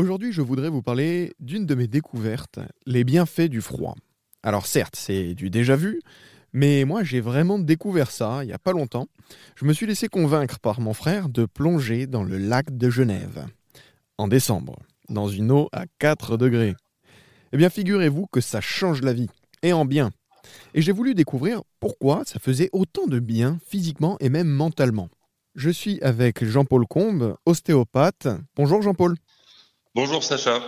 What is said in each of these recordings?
Aujourd'hui, je voudrais vous parler d'une de mes découvertes, les bienfaits du froid. Alors certes, c'est du déjà vu, mais moi j'ai vraiment découvert ça il n'y a pas longtemps. Je me suis laissé convaincre par mon frère de plonger dans le lac de Genève. En décembre, dans une eau à 4 degrés. Eh bien figurez-vous que ça change la vie, et en bien. Et j'ai voulu découvrir pourquoi ça faisait autant de bien physiquement et même mentalement. Je suis avec Jean-Paul Combe, ostéopathe. Bonjour Jean-Paul. Bonjour Sacha.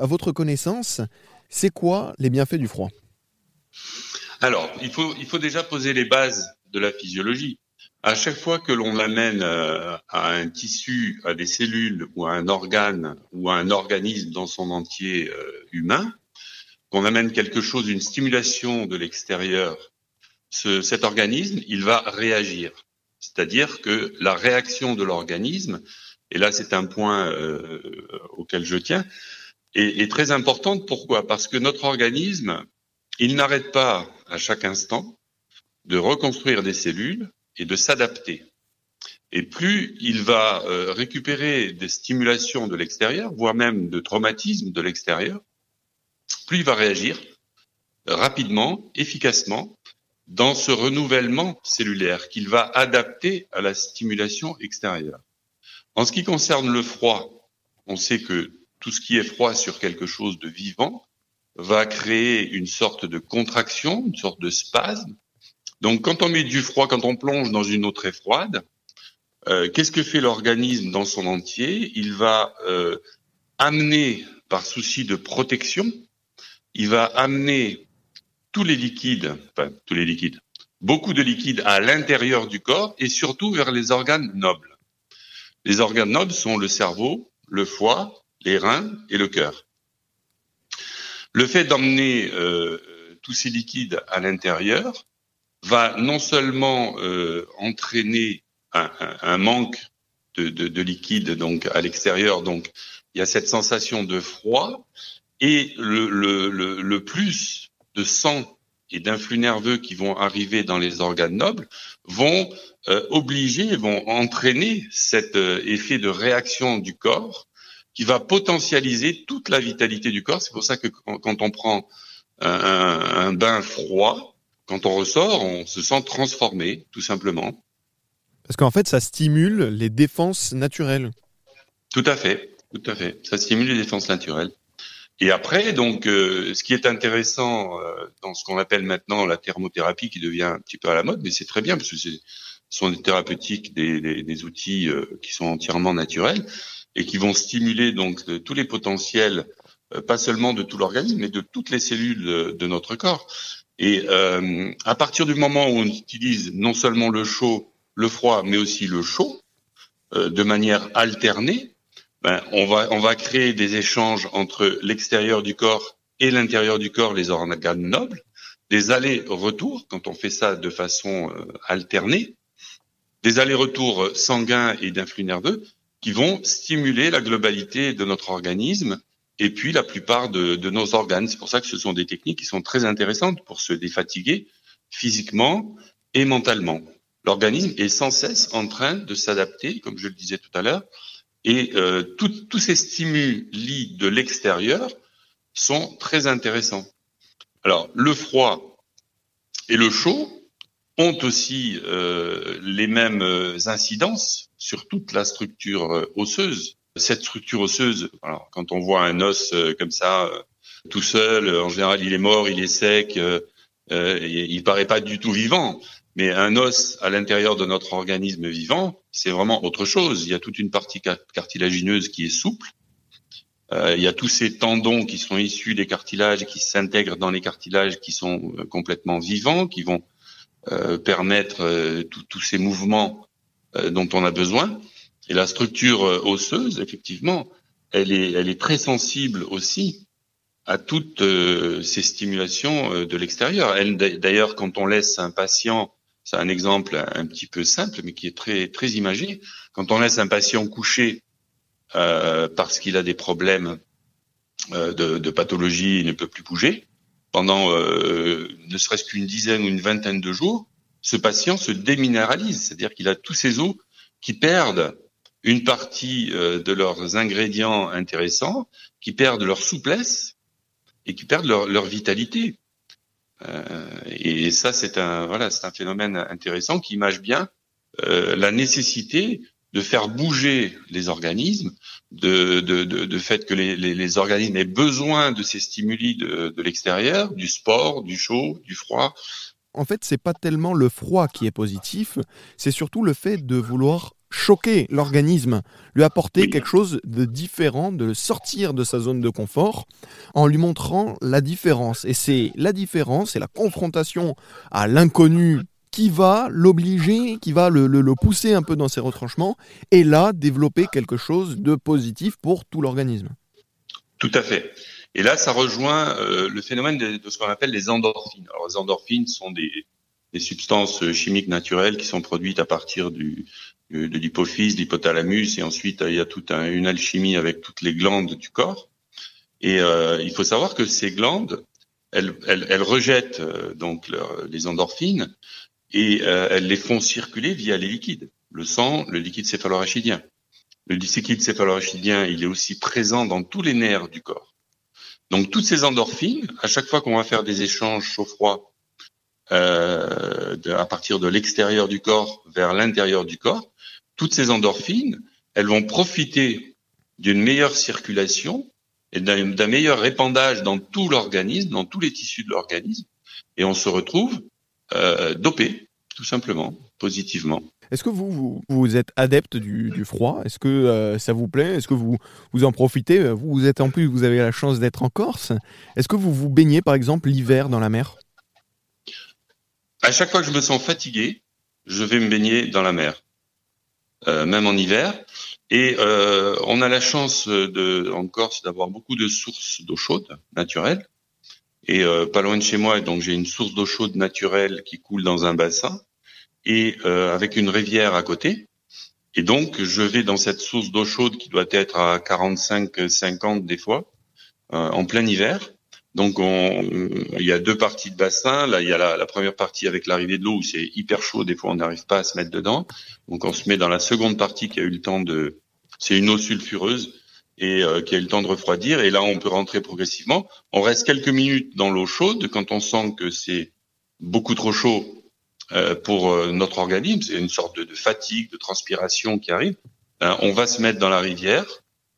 À votre connaissance, c'est quoi les bienfaits du froid? Alors, il faut, il faut déjà poser les bases de la physiologie. À chaque fois que l'on amène euh, à un tissu, à des cellules ou à un organe ou à un organisme dans son entier euh, humain, qu'on amène quelque chose, une stimulation de l'extérieur, ce, cet organisme, il va réagir. C'est-à-dire que la réaction de l'organisme, et là c'est un point euh, auquel je tiens, est, est très importante. Pourquoi? Parce que notre organisme, il n'arrête pas à chaque instant de reconstruire des cellules et de s'adapter. Et plus il va euh, récupérer des stimulations de l'extérieur, voire même de traumatismes de l'extérieur, plus il va réagir rapidement, efficacement, dans ce renouvellement cellulaire qu'il va adapter à la stimulation extérieure. En ce qui concerne le froid, on sait que tout ce qui est froid sur quelque chose de vivant va créer une sorte de contraction, une sorte de spasme. Donc quand on met du froid, quand on plonge dans une eau très froide, euh, qu'est-ce que fait l'organisme dans son entier? Il va euh, amener, par souci de protection, il va amener tous les liquides, enfin tous les liquides, beaucoup de liquides à l'intérieur du corps et surtout vers les organes nobles. Les organes nobles sont le cerveau, le foie, les reins et le cœur. Le fait d'emmener euh, tous ces liquides à l'intérieur va non seulement euh, entraîner un, manque de, de, de, liquide donc à l'extérieur, donc il y a cette sensation de froid et le plus de sang et d'influx nerveux qui vont arriver dans les organes nobles vont euh, obliger, vont entraîner cet euh, effet de réaction du corps qui va potentialiser toute la vitalité du corps. C'est pour ça que quand, on prend un, un, bain froid, quand on ressort, on se sent transformé, tout simplement. Parce qu'en fait, ça stimule les défenses naturelles. Tout à fait, tout à fait. Ça stimule les défenses naturelles. Et après, donc, euh, ce qui est intéressant euh, dans ce qu'on appelle maintenant la thermothérapie, qui devient un petit peu à la mode, mais c'est très bien parce que ce sont des thérapeutiques, des, des, des outils euh, qui sont entièrement naturels et qui vont stimuler donc tous les potentiels, euh, pas seulement de tout l'organisme, mais de toutes les cellules de, de notre corps. Et euh, à partir du moment où on utilise non seulement le chaud, le froid, mais aussi le chaud, euh, de manière alternée, ben, on va on créer des échanges entre l'extérieur du corps et l'intérieur du corps, les organes nobles, des allers-retours quand on fait ça de façon euh, alternée, des allers-retours sanguins et d'influx nerveux qui vont stimuler la globalité de notre organisme et puis la plupart de, de nos organes. C'est pour ça que ce sont des techniques qui sont très intéressantes pour se défatiguer physiquement et mentalement. L'organisme est sans cesse en train de s'adapter, comme je le disais tout à l'heure, et euh, tous ces stimuli de l'extérieur sont très intéressants. Alors, le froid et le chaud ont aussi euh, les mêmes incidences sur toute la structure euh, osseuse. Cette structure osseuse, alors, quand on voit un os euh, comme ça, euh, tout seul, en général, il est mort, il est sec, euh, il paraît pas du tout vivant. Mais un os à l'intérieur de notre organisme vivant, c'est vraiment autre chose. Il y a toute une partie cartilagineuse qui est souple. Euh, il y a tous ces tendons qui sont issus des cartilages, qui s'intègrent dans les cartilages, qui sont euh, complètement vivants, qui vont euh, permettre tous ces mouvements dont on a besoin. Et la structure osseuse, effectivement, elle est, elle est très sensible aussi à toutes ces stimulations de l'extérieur. D'ailleurs, quand on laisse un patient c'est un exemple un petit peu simple, mais qui est très très imagé. Quand on laisse un patient couché euh, parce qu'il a des problèmes euh, de, pathologie, il ne peut plus bouger pendant euh, ne serait-ce qu'une dizaine ou une vingtaine de jours, ce patient se déminéralise, c'est-à-dire qu'il a tous ses os qui perdent une partie de leurs ingrédients intéressants, qui perdent leur souplesse et qui perdent leur vitalité. Euh, et ça, c'est un voilà, c'est un phénomène intéressant qui image bien euh, la nécessité de faire bouger les organismes, de, de, de, de fait que les, les, les, organismes aient besoin de ces stimuli de, de l'extérieur, du sport, du chaud, du froid. En fait, c'est pas tellement le froid qui est positif, c'est surtout le fait de vouloir choquer l'organisme, lui apporter Oui. quelque chose de différent, de le sortir de sa zone de confort, en lui montrant la différence. Et c'est la différence, c'est la confrontation à l'inconnu qui va l'obliger, qui va le, le- le pousser un peu dans ses retranchements, et là développer quelque chose de positif pour tout l'organisme. Tout à fait. Et là, ça rejoint euh, le phénomène de, de ce qu'on appelle les endorphines. Alors, les endorphines sont des, des substances chimiques naturelles qui sont produites à partir de l'hypophyse, l'hypothalamus, et ensuite il y a toute un- une alchimie avec toutes les glandes du corps. Et euh, il faut savoir que ces glandes, elles, rejettent euh, donc les endorphines et euh, elles les font circuler via les liquides, le sang, le liquide céphalorachidien. Le liquide céphalorachidien, il est aussi présent dans tous les nerfs du corps. Donc toutes ces endorphines, à chaque fois qu'on va faire des échanges chaud-froid euh, à partir de l'extérieur du corps vers l'intérieur du corps, toutes ces endorphines, elles vont profiter d'une meilleure circulation et d'un d'un meilleur répandage dans tout l'organisme, dans tous les tissus de l'organisme, et on se retrouve euh, dopé, tout simplement, positivement. Est-ce que vous, vous, vous êtes adepte du, du froid? Est-ce que euh, ça vous plaît? Est-ce que vous, vous en profitez? Vous, vous êtes en plus, vous avez la chance d'être en Corse. Est-ce que vous vous baignez par exemple l'hiver dans la mer? À chaque fois que je me sens fatigué, je vais me baigner dans la mer, euh, même en hiver. Et euh, on a la chance de, en Corse d'avoir beaucoup de sources d'eau chaude naturelle. Et euh, pas loin de chez moi, donc j'ai une source d'eau chaude naturelle qui coule dans un bassin et avec une rivière à côté. Et donc je vais dans cette source d'eau chaude qui doit être à 45-50 des fois en plein hiver. Donc, on, il y a deux parties de bassin. Là, il y a la, première partie avec l'arrivée de l'eau où c'est hyper chaud. Des fois, on n'arrive pas à se mettre dedans. Donc, on se met dans la seconde partie qui a eu le temps de. C'est une eau sulfureuse et euh, qui a eu le temps de refroidir. Et là, on peut rentrer progressivement. On reste quelques minutes dans l'eau chaude quand on sent que c'est beaucoup trop chaud euh, pour euh, notre organisme. C'est une sorte de, fatigue, de transpiration qui arrive. Euh, on va se mettre dans la rivière.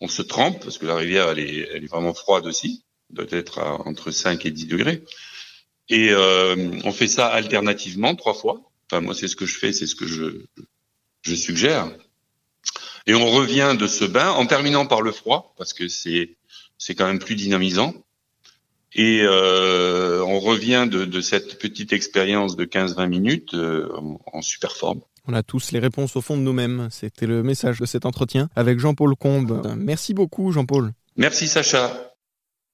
On se trempe parce que la rivière, elle est vraiment froide aussi doit être à entre 5 et 10 degrés. Et euh, on fait ça alternativement trois fois. Enfin, moi, c'est ce que je fais, c'est ce que je, je suggère. Et on revient de ce bain en terminant par le froid, parce que c'est c'est quand même plus dynamisant. Et euh, on revient de, de cette petite expérience de 15-20 minutes euh, en, super forme. On a tous les réponses au fond de nous-mêmes. C'était le message de cet entretien avec Jean-Paul Combe. Merci beaucoup, Jean-Paul. Merci Sacha.